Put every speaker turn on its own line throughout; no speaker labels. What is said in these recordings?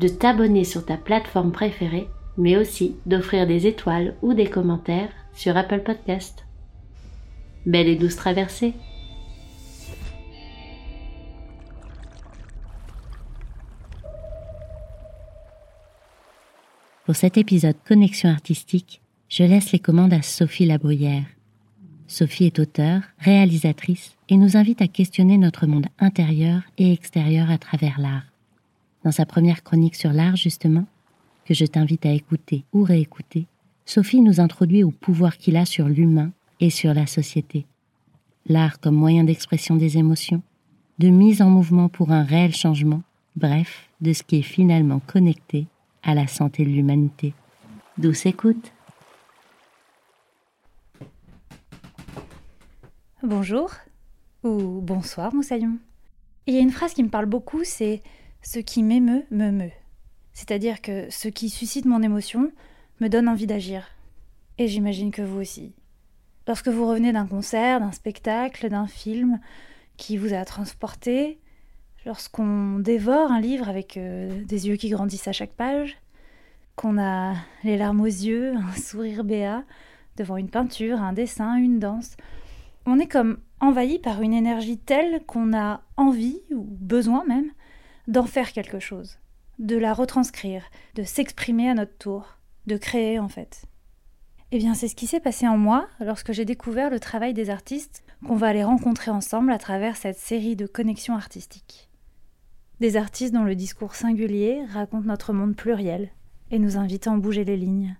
de t'abonner sur ta plateforme préférée, mais aussi d'offrir des étoiles ou des commentaires sur Apple Podcast. Belle et douce traversée Pour cet épisode Connexion artistique, je laisse les commandes à Sophie Labruyère. Sophie est auteure, réalisatrice et nous invite à questionner notre monde intérieur et extérieur à travers l'art dans sa première chronique sur l'art justement, que je t'invite à écouter ou réécouter, Sophie nous introduit au pouvoir qu'il a sur l'humain et sur la société. L'art comme moyen d'expression des émotions, de mise en mouvement pour un réel changement, bref, de ce qui est finalement connecté à la santé de l'humanité. Douce écoute.
Bonjour ou bonsoir Moussaillon. Il y a une phrase qui me parle beaucoup, c'est ce qui m'émeut me meut. C'est-à-dire que ce qui suscite mon émotion me donne envie d'agir. Et j'imagine que vous aussi. Lorsque vous revenez d'un concert, d'un spectacle, d'un film qui vous a transporté, lorsqu'on dévore un livre avec euh, des yeux qui grandissent à chaque page, qu'on a les larmes aux yeux, un sourire béat devant une peinture, un dessin, une danse, on est comme envahi par une énergie telle qu'on a envie, ou besoin même, d'en faire quelque chose, de la retranscrire, de s'exprimer à notre tour, de créer en fait. Eh bien, c'est ce qui s'est passé en moi lorsque j'ai découvert le travail des artistes qu'on va aller rencontrer ensemble à travers cette série de connexions artistiques. Des artistes dont le discours singulier raconte notre monde pluriel et nous invite à en bouger les lignes.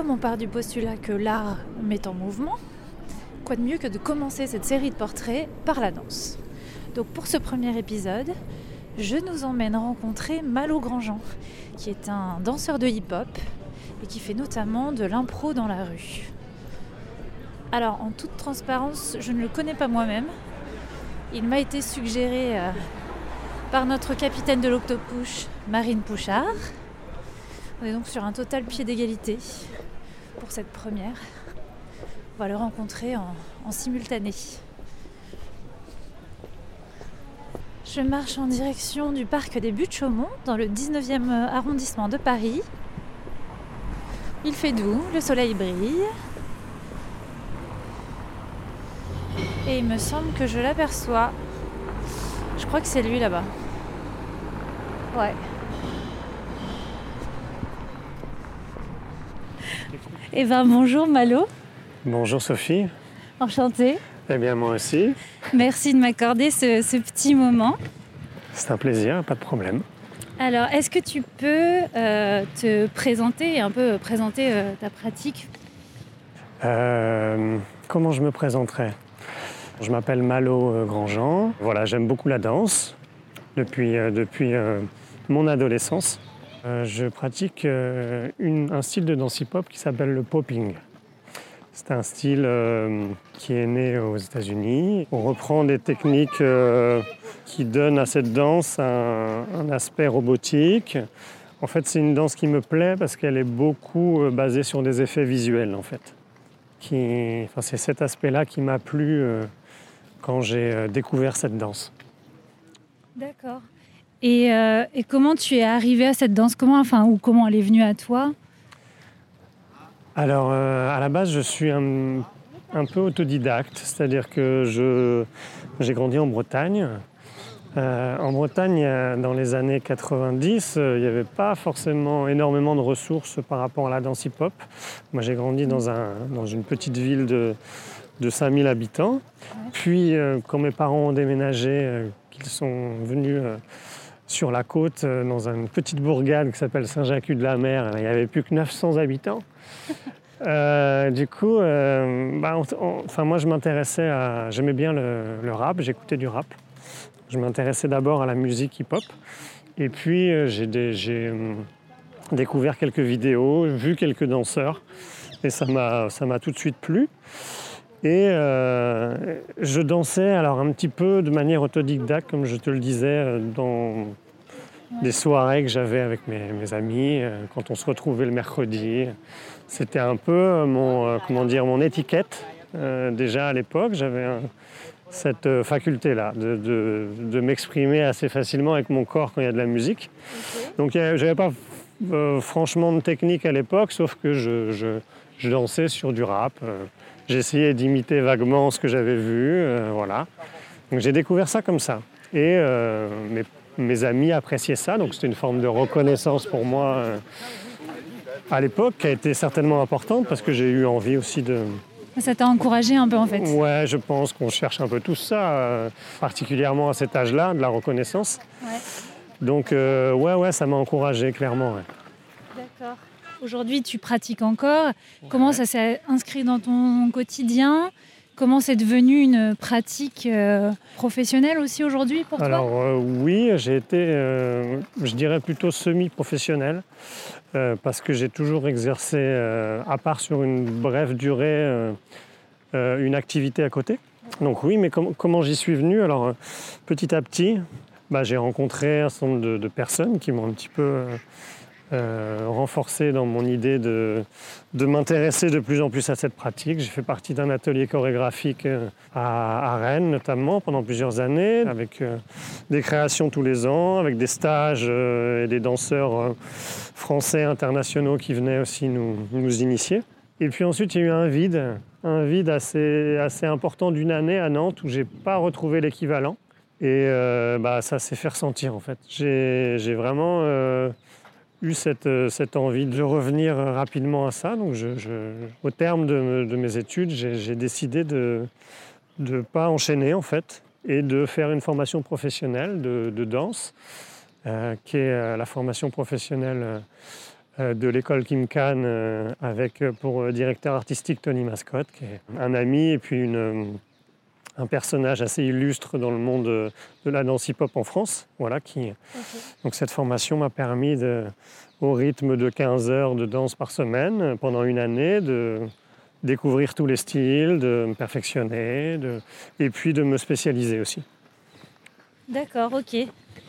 Comme on part du postulat que l'art met en mouvement, quoi de mieux que de commencer cette série de portraits par la danse. Donc pour ce premier épisode, je nous emmène rencontrer Malo Grandjean, qui est un danseur de hip-hop et qui fait notamment de l'impro dans la rue. Alors en toute transparence, je ne le connais pas moi-même. Il m'a été suggéré euh, par notre capitaine de l'Octopouche, Marine Pouchard. On est donc sur un total pied d'égalité pour cette première. On va le rencontrer en, simultané. Je marche en direction du parc des Buttes-Chaumont dans le 19e arrondissement de Paris. Il fait doux, le soleil brille. Et il me semble que je l'aperçois. Je crois que c'est lui là-bas. Ouais. Eh bien, bonjour Malo.
Bonjour Sophie.
Enchantée.
Eh bien, moi aussi.
Merci de m'accorder ce, petit moment.
C'est un plaisir, pas de problème.
Alors, est-ce que tu peux euh, te présenter et un peu présenter euh, ta pratique?
Euh, Comment je me présenterai Je m'appelle Malo Grandjean. Voilà, j'aime beaucoup la danse depuis, depuis mon adolescence. Euh, je pratique euh, un style de danse hip-hop qui s'appelle le popping. C'est un style euh, qui est né aux États-Unis. On reprend des techniques qui donnent à cette danse un, aspect robotique. En fait, c'est une danse qui me plaît parce qu'elle est beaucoup basée sur des effets visuels, en fait. c'est cet aspect-là qui m'a plu quand j'ai découvert cette danse.
D'accord. Euh, et, comment tu es arrivé à cette danse? Comment, enfin, ou comment elle est venue à toi?
Alors, à la base, je suis un, un peu autodidacte, c'est-à-dire que j'ai grandi en Bretagne. Euh, en Bretagne, dans les années 90, euh, il n'y avait pas forcément énormément de ressources par rapport à la danse hip-hop. Moi, j'ai grandi dans, un, dans, une petite ville de, de 5000 habitants. Puis, euh, quand mes parents ont déménagé, qu'ils sont venus sur la côte, dans une petite bourgade qui s'appelle Saint-Jacques-de-la-Mer, il n'y avait plus que 900 habitants. du coup, bah, enfin, moi je m'intéressais à. J'aimais bien le rap, j'écoutais du rap. Je m'intéressais d'abord à la musique hip-hop. Et puis euh, j'ai euh, découvert quelques vidéos, vu quelques danseurs. Et ça m'a tout de suite plu. Et euh, je dansais alors un petit peu de manière autodidacte, comme je te le disais, dans des soirées que j'avais avec mes, amis, quand on se retrouvait le mercredi. C'était un peu mon, comment dire, mon étiquette. déjà à l'époque, j'avais un, cette euh, faculté-là, de, m'exprimer assez facilement avec mon corps quand il y a de la musique. Donc je n'avais pas euh, franchement de technique à l'époque, sauf que je, dansais sur du rap. Euh, j'essayais d'imiter vaguement ce que j'avais vu, voilà. Donc j'ai découvert ça comme ça. Et mes, mes, amis appréciaient ça, donc c'était une forme de reconnaissance pour moi à l'époque, qui a été certainement importante parce que j'ai eu envie aussi de,
ça t'a encouragé un peu en fait
Ouais, je pense qu'on cherche un peu tout ça, euh, particulièrement à cet âge-là, de la reconnaissance. Donc euh, ouais, ouais, ça m'a encouragé clairement.
Aujourd'hui, tu pratiques encore. Comment ça s'est inscrit dans ton quotidien? Comment c'est devenu une pratique euh, professionnelle aussi aujourd'hui pour
toi? Alors oui, j'ai été, je dirais plutôt semi-professionnel. Euh, parce que j'ai toujours exercé, euh, à part sur une brève durée, euh, une activité à côté. Donc oui, mais comment j'y suis venu? Alors petit à petit, bah, j'ai rencontré un certain nombre de personnes qui m'ont un petit peu euh, renforcé dans mon idée de, de m'intéresser de plus en plus à cette pratique. J'ai fait partie d'un atelier chorégraphique euh, à, Rennes notamment pendant plusieurs années, avec euh, des créations tous les ans, avec des stages et des danseurs français internationaux qui venaient aussi nous, nous initier. Et puis ensuite, il y a eu un vide, un vide assez, assez important d'une année à Nantes où j'ai pas retrouvé l'équivalent. Et bah, ça s'est fait ressentir en fait. J'ai vraiment eu euh, cette, envie de revenir rapidement à ça. Donc, au terme de, mes études, j'ai décidé de ne pas enchaîner en fait et de faire une formation professionnelle de, danse, euh, qui est euh, la formation professionnelle de l'école Kim Khan avec pour directeur artistique Tony Mascott, qui est un ami et puis une un personnage assez illustre dans le monde de la danse hip-hop en France. Voilà, qui... Donc cette formation m'a permis, de, au rythme de 15 heures de danse par semaine, pendant une année, de découvrir tous les styles, de me perfectionner, de... et puis de me spécialiser aussi.
D'accord, ok.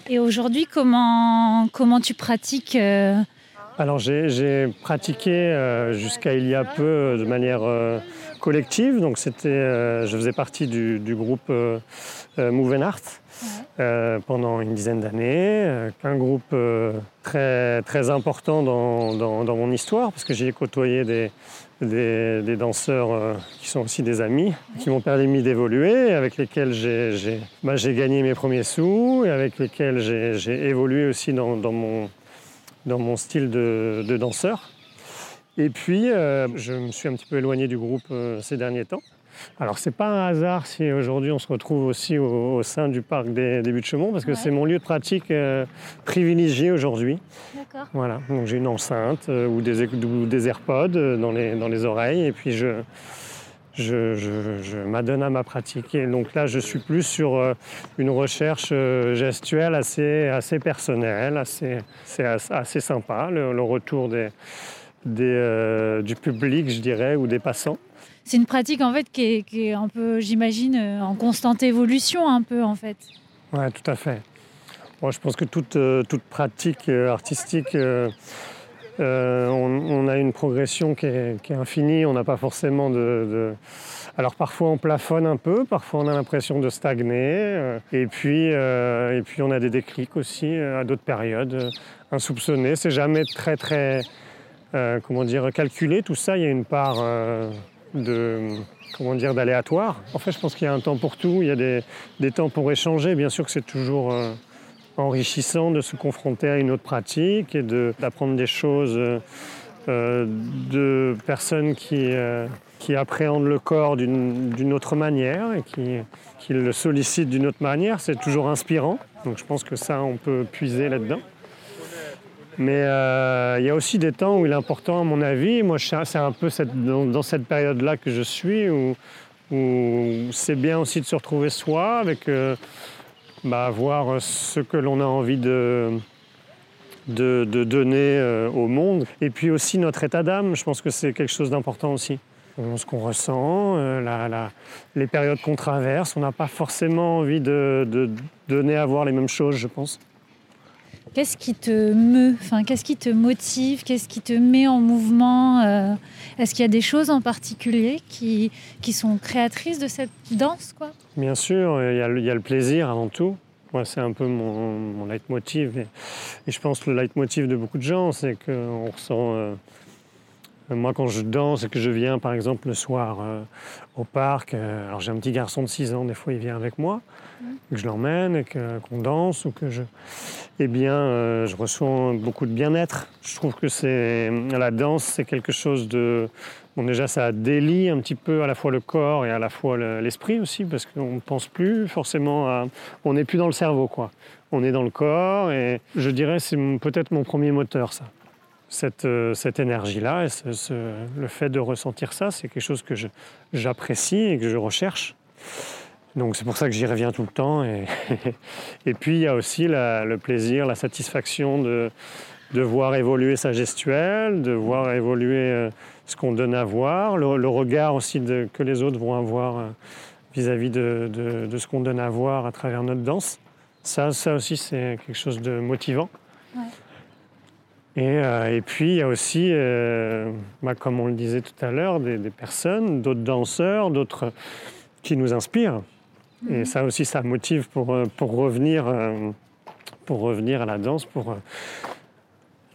Et aujourd'hui, comment, comment tu pratiques euh,
Alors j'ai pratiqué euh, jusqu'à il y a peu de manière... Euh, collective. Donc c'était, euh, je faisais partie du, groupe euh, euh, Move Art pendant une dizaine d'années. un groupe très, très important dans, dans, mon histoire parce que j'ai côtoyé des, des, danseurs qui sont aussi des amis, qui m'ont permis d'évoluer, avec lesquels j'ai bah, gagné mes premiers sous et avec lesquels j'ai évolué aussi dans, dans, mon, dans mon style de, de danseur. Et puis, euh, je me suis un petit peu éloigné du groupe euh, ces derniers temps. Alors, c'est pas un hasard si aujourd'hui on se retrouve aussi au, sein du parc des, des Buttes-Chaumont, parce que c'est mon lieu de pratique euh, privilégié aujourd'hui. D'accord. Voilà, donc j'ai une enceinte ou, des, des AirPods dans les, dans les oreilles, et puis je, je, je, m'adonne à ma pratique. Et donc là, je suis plus sur une recherche gestuelle assez, assez personnelle, assez, c'est assez, sympa, le retour des des, euh, du public, je dirais, ou des passants.
C'est une pratique en fait qui est, un peu, j'imagine, euh, en constante évolution un peu en fait.
Oui, tout à fait. Moi, je pense que toute, euh, toute pratique artistique, on, a une progression qui est, infinie. On n'a pas forcément de, Alors parfois on plafonne un peu, parfois on a l'impression de stagner, et puis, et puis on a des déclics aussi à d'autres périodes insoupçonnés. C'est jamais très très euh, comment dire, calculé. Tout ça, il y a une part euh, de comment dire d'aléatoire. En fait, je pense qu'il y a un temps pour tout. Il y a des, temps pour échanger. Bien sûr que c'est toujours euh, enrichissant de se confronter à une autre pratique et d'apprendre des choses de personnes qui, appréhendent le corps d'une d'une autre manière et qui, qui le sollicitent d'une autre manière. C'est toujours inspirant. Donc je pense que ça, on peut puiser là-dedans. Mais euh, il y a aussi des temps où il est important, à mon avis, moi c'est un peu dans, cette période-là que je suis, où, c'est bien aussi de se retrouver soi, avec euh, bah, voir ce que l'on a envie de, donner euh, au monde. Et puis aussi notre état d'âme, je pense que c'est quelque chose d'important aussi. On- Ce qu'on ressent, euh, les périodes qu'on traverse, on n'a pas forcément envie de donner à voir les mêmes choses, je pense.
Qu'est-ce qui te meut enfin, Qu'est-ce qui te motive Qu'est-ce qui te met en mouvement euh, Est-ce qu'il y a des choses en particulier qui, qui sont créatrices de cette danse quoi?
Bien sûr, il y, a le, plaisir avant tout. Moi, c'est un peu mon, leitmotiv. Et, je pense que le leitmotiv de beaucoup de gens, c'est qu'on ressent. euh, moi, quand je danse et que je viens, par exemple, le soir euh, au parc, alors j'ai un petit garçon de 6 ans, des fois il vient avec moi, que je l'emmène et qu'on danse ou que je. Eh bien, euh, je ressens beaucoup de bien-être. Je trouve que c'est la danse, c'est quelque chose de. Bon, déjà, ça délie un petit peu à la fois le corps et à la fois le- l'esprit aussi, parce qu'on ne pense plus forcément à. On n'est plus dans le cerveau, quoi. On est dans le corps, et je dirais c'est peut-être mon premier moteur, ça. Cette, euh, cette énergie-là, le fait de ressentir ça, c'est quelque chose que j'apprécie et que je recherche. Donc c'est pour ça que j'y reviens tout le temps. Et, et puis il y a aussi la- le plaisir, la satisfaction de, de voir évoluer sa gestuelle, de voir évoluer euh, ce qu'on donne à voir, le, le regard aussi de- que les autres vont avoir euh, vis-à-vis de, de- de ce qu'on donne à voir à travers notre danse. Ça, ça aussi, c'est quelque chose de motivant.
Ouais.
Et, euh, et puis, il y a aussi, euh, bah, comme on le disait tout à l'heure, des, des personnes, d'autres danseurs, d'autres qui nous inspirent. Et ça aussi, ça motive pour, euh, pour, revenir, euh, pour revenir à la danse, pour euh,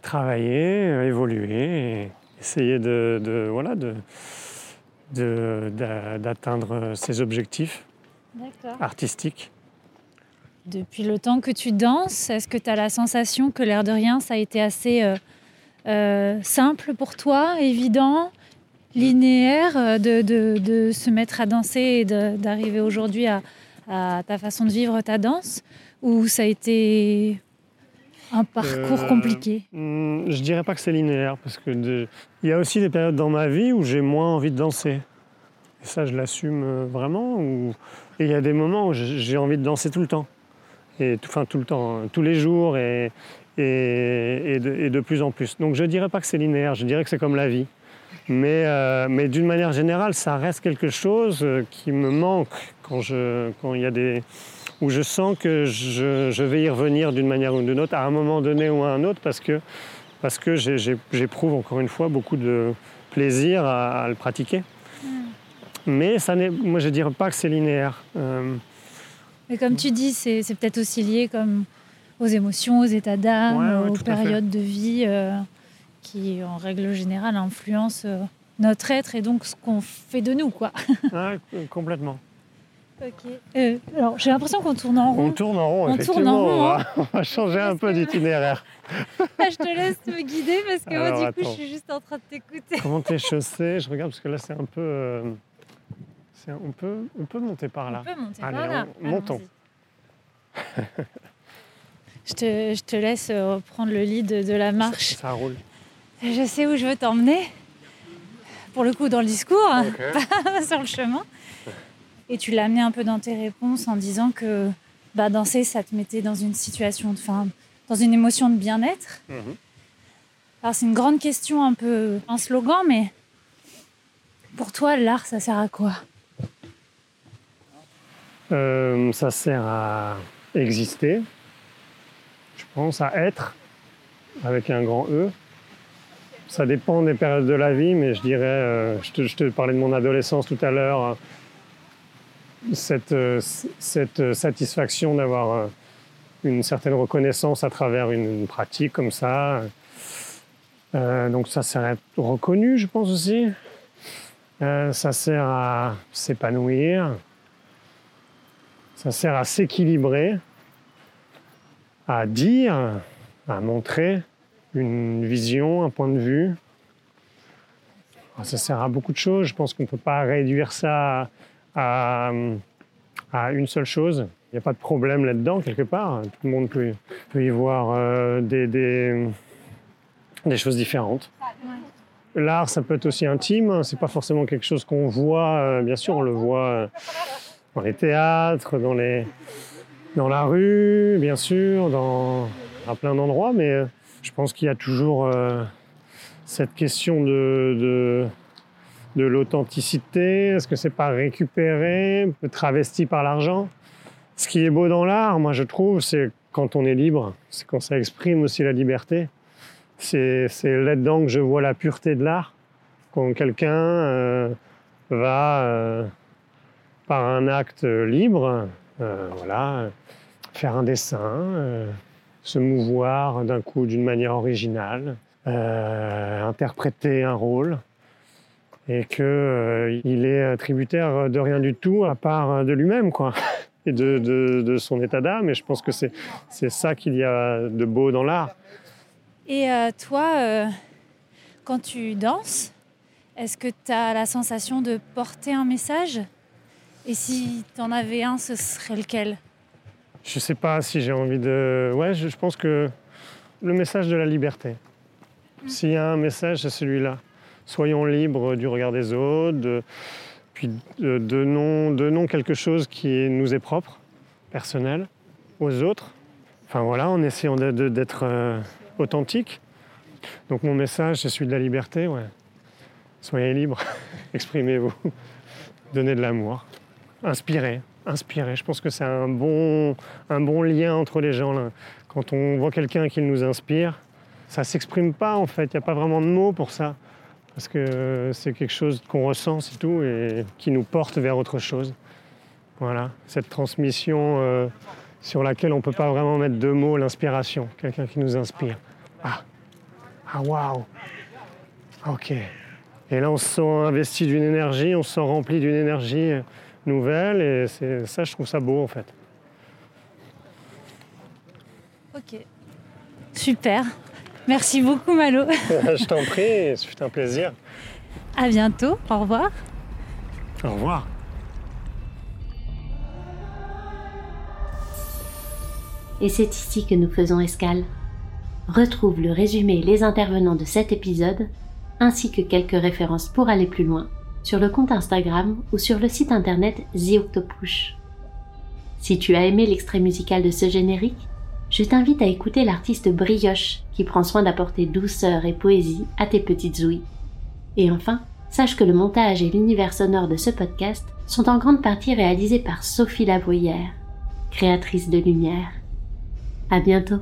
travailler, évoluer et essayer de, de- voilà, de, de- d'a- d'atteindre ses objectifs artistiques.
Depuis le temps que tu danses, est-ce que tu as la sensation que l'air de rien, ça a été assez euh, euh, simple pour toi, évident, linéaire, de, de- de se mettre à danser et d'arriver aujourd'hui à, à ta façon de vivre ta danse Ou ça a été un parcours
Euh,
compliqué
Hmm, Je dirais pas que c'est linéaire, parce que de- il y a aussi des périodes dans ma vie où j'ai moins envie de danser. Et ça, je l'assume euh, vraiment. Et il y a des moments où j'ai envie de danser tout le temps. Et tout, enfin, tout le temps, hein, tous les jours et, et, et de, et de plus en plus. Donc je dirais pas que c'est linéaire, je dirais que c'est comme la vie. Mais, euh, mais d'une manière générale, ça reste quelque chose euh, qui me manque quand je, quand il y a des, où je sens que je, je vais y revenir d'une manière ou d'une autre, à un moment donné ou à un autre, parce que, parce que j'éprouve encore une fois beaucoup de plaisir à, à le pratiquer. Mais ça n'est, moi je ne dirais pas que c'est linéaire. Euh,
Mais comme tu dis, c'est peut-être aussi lié comme aux émotions, aux états d'âme,
Ouais, ouais,
aux périodes de vie euh, qui, en règle générale, influencent euh, notre être et donc ce qu'on fait de nous. quoi.
ouais, complètement.
Euh, alors, j'ai l'impression qu'on tourne en
On
rond.
tourne en rond,
On
effectivement.
tourne en rond,
on, va, on va changer un peu d'itinéraire.
Ah, je te laisse me guider parce que
Alors,
moi, du coup, je suis juste en train de t'écouter.
Comment t'es chaussée? Je regarde parce que là c'est un peu. euh, c'est on, peut, on peut monter par là.
On peut monter
Allez,
par là.
on- montons.
Je, te, je te laisse euh, reprendre le lead de la marche.
Ça, ça roule.
Je sais où je veux t'emmener. Pour le coup, dans le discours, hein, pas sur le chemin. Et tu l'as amené un peu dans tes réponses en disant que bah, danser, ça te mettait dans une situation, de, enfin, dans une émotion de bien-être.
Mhm.
Alors, c'est une grande question, un peu un slogan, mais pour toi, l'art, ça sert à quoi?
Euh, ça sert à exister, je pense, à être, avec un grand E. Ça dépend des périodes de la vie, mais je dirais, euh, je, te, parlais de mon adolescence tout à l'heure, hein. cette, euh, euh, satisfaction d'avoir une certaine reconnaissance à travers une, pratique comme ça, donc ça sert à être reconnu, je pense aussi. Ça sert à s'épanouir. Ça sert à s'équilibrer, à dire, à montrer une vision, un point de vue. Ah, ça sert à beaucoup de choses. Je pense qu'on ne peut pas réduire ça à, une seule chose. Il n'y a pas de problème là-dedans, quelque part. Tout le monde peut, y voir euh, des, choses différentes. L'art, ça peut être aussi intime. C'est pas forcément quelque chose qu'on voit. Euh, bien sûr, on le voit euh, dans les théâtres, dans, la rue, bien sûr, à plein d'endroits. Mais je pense qu'il y a toujours cette question de, l'authenticité. Est-ce que c'est pas récupéré, travesti par l'argent? Ce qui est beau dans l'art, moi je trouve, c'est quand on est libre, c'est quand ça exprime aussi la liberté. C'est là-dedans que je vois la pureté de l'art. Quand quelqu'un euh, va, euh, par un acte libre, euh, voilà, faire un dessin, se mouvoir d'un coup d'une manière originale, euh, interpréter un rôle et qu'il euh, est tributaire de rien du tout à part de lui-même, quoi, et de, de, son état d'âme. Et je pense que c'est ça qu'il y a de beau dans l'art.
Et euh, toi, euh, quand tu danses, est-ce que tu as la sensation de porter un message? Et si tu en avais un, ce serait lequel?
Je sais pas si j'ai envie de. Ouais, je, je pense que le message de la liberté. S'il y a un message, c'est celui-là. Soyons libres du regard des autres, de, puis donnons, donnons quelque chose qui nous est propre, personnel, aux autres. Enfin voilà, en essayant d'être euh, authentique. Donc mon message, c'est celui de la liberté, ouais. Soyez libres, exprimez-vous, donnez de l'amour, inspirez, inspirez. Je pense que c'est un bon, un bon lien entre les gens. Quand on voit quelqu'un qui nous inspire, ça s'exprime pas en fait, il n'y a pas vraiment de mots pour ça. Parce que c'est quelque chose qu'on ressent, c'est tout, et qui nous porte vers autre chose. Voilà, cette transmission euh, sur laquelle on ne peut pas vraiment mettre de mots, l'inspiration, quelqu'un qui nous inspire. Ah, ah waouh, ok. Et là, on se sent investi d'une énergie, on se sent rempli d'une énergie nouvelle, et c'est ça, je trouve ça beau en fait.
Ok, super. Merci beaucoup, Malo.
Je t'en prie, c'est un plaisir.
À bientôt, au revoir.
Au revoir.
Et c'est ici que nous faisons escale. Retrouve le résumé et les intervenants de cet épisode, ainsi que quelques références pour aller plus loin, sur le compte Instagram ou sur le site internet The Octopush. Si tu as aimé l'extrait musical de ce générique, je t'invite à écouter l'artiste Brioche qui prend soin d'apporter douceur et poésie à tes petites ouïes. Et enfin, sache que le montage et l'univers sonore de ce podcast sont en grande partie réalisés par Sophie Lavoyère, créatrice de lumière. À bientôt!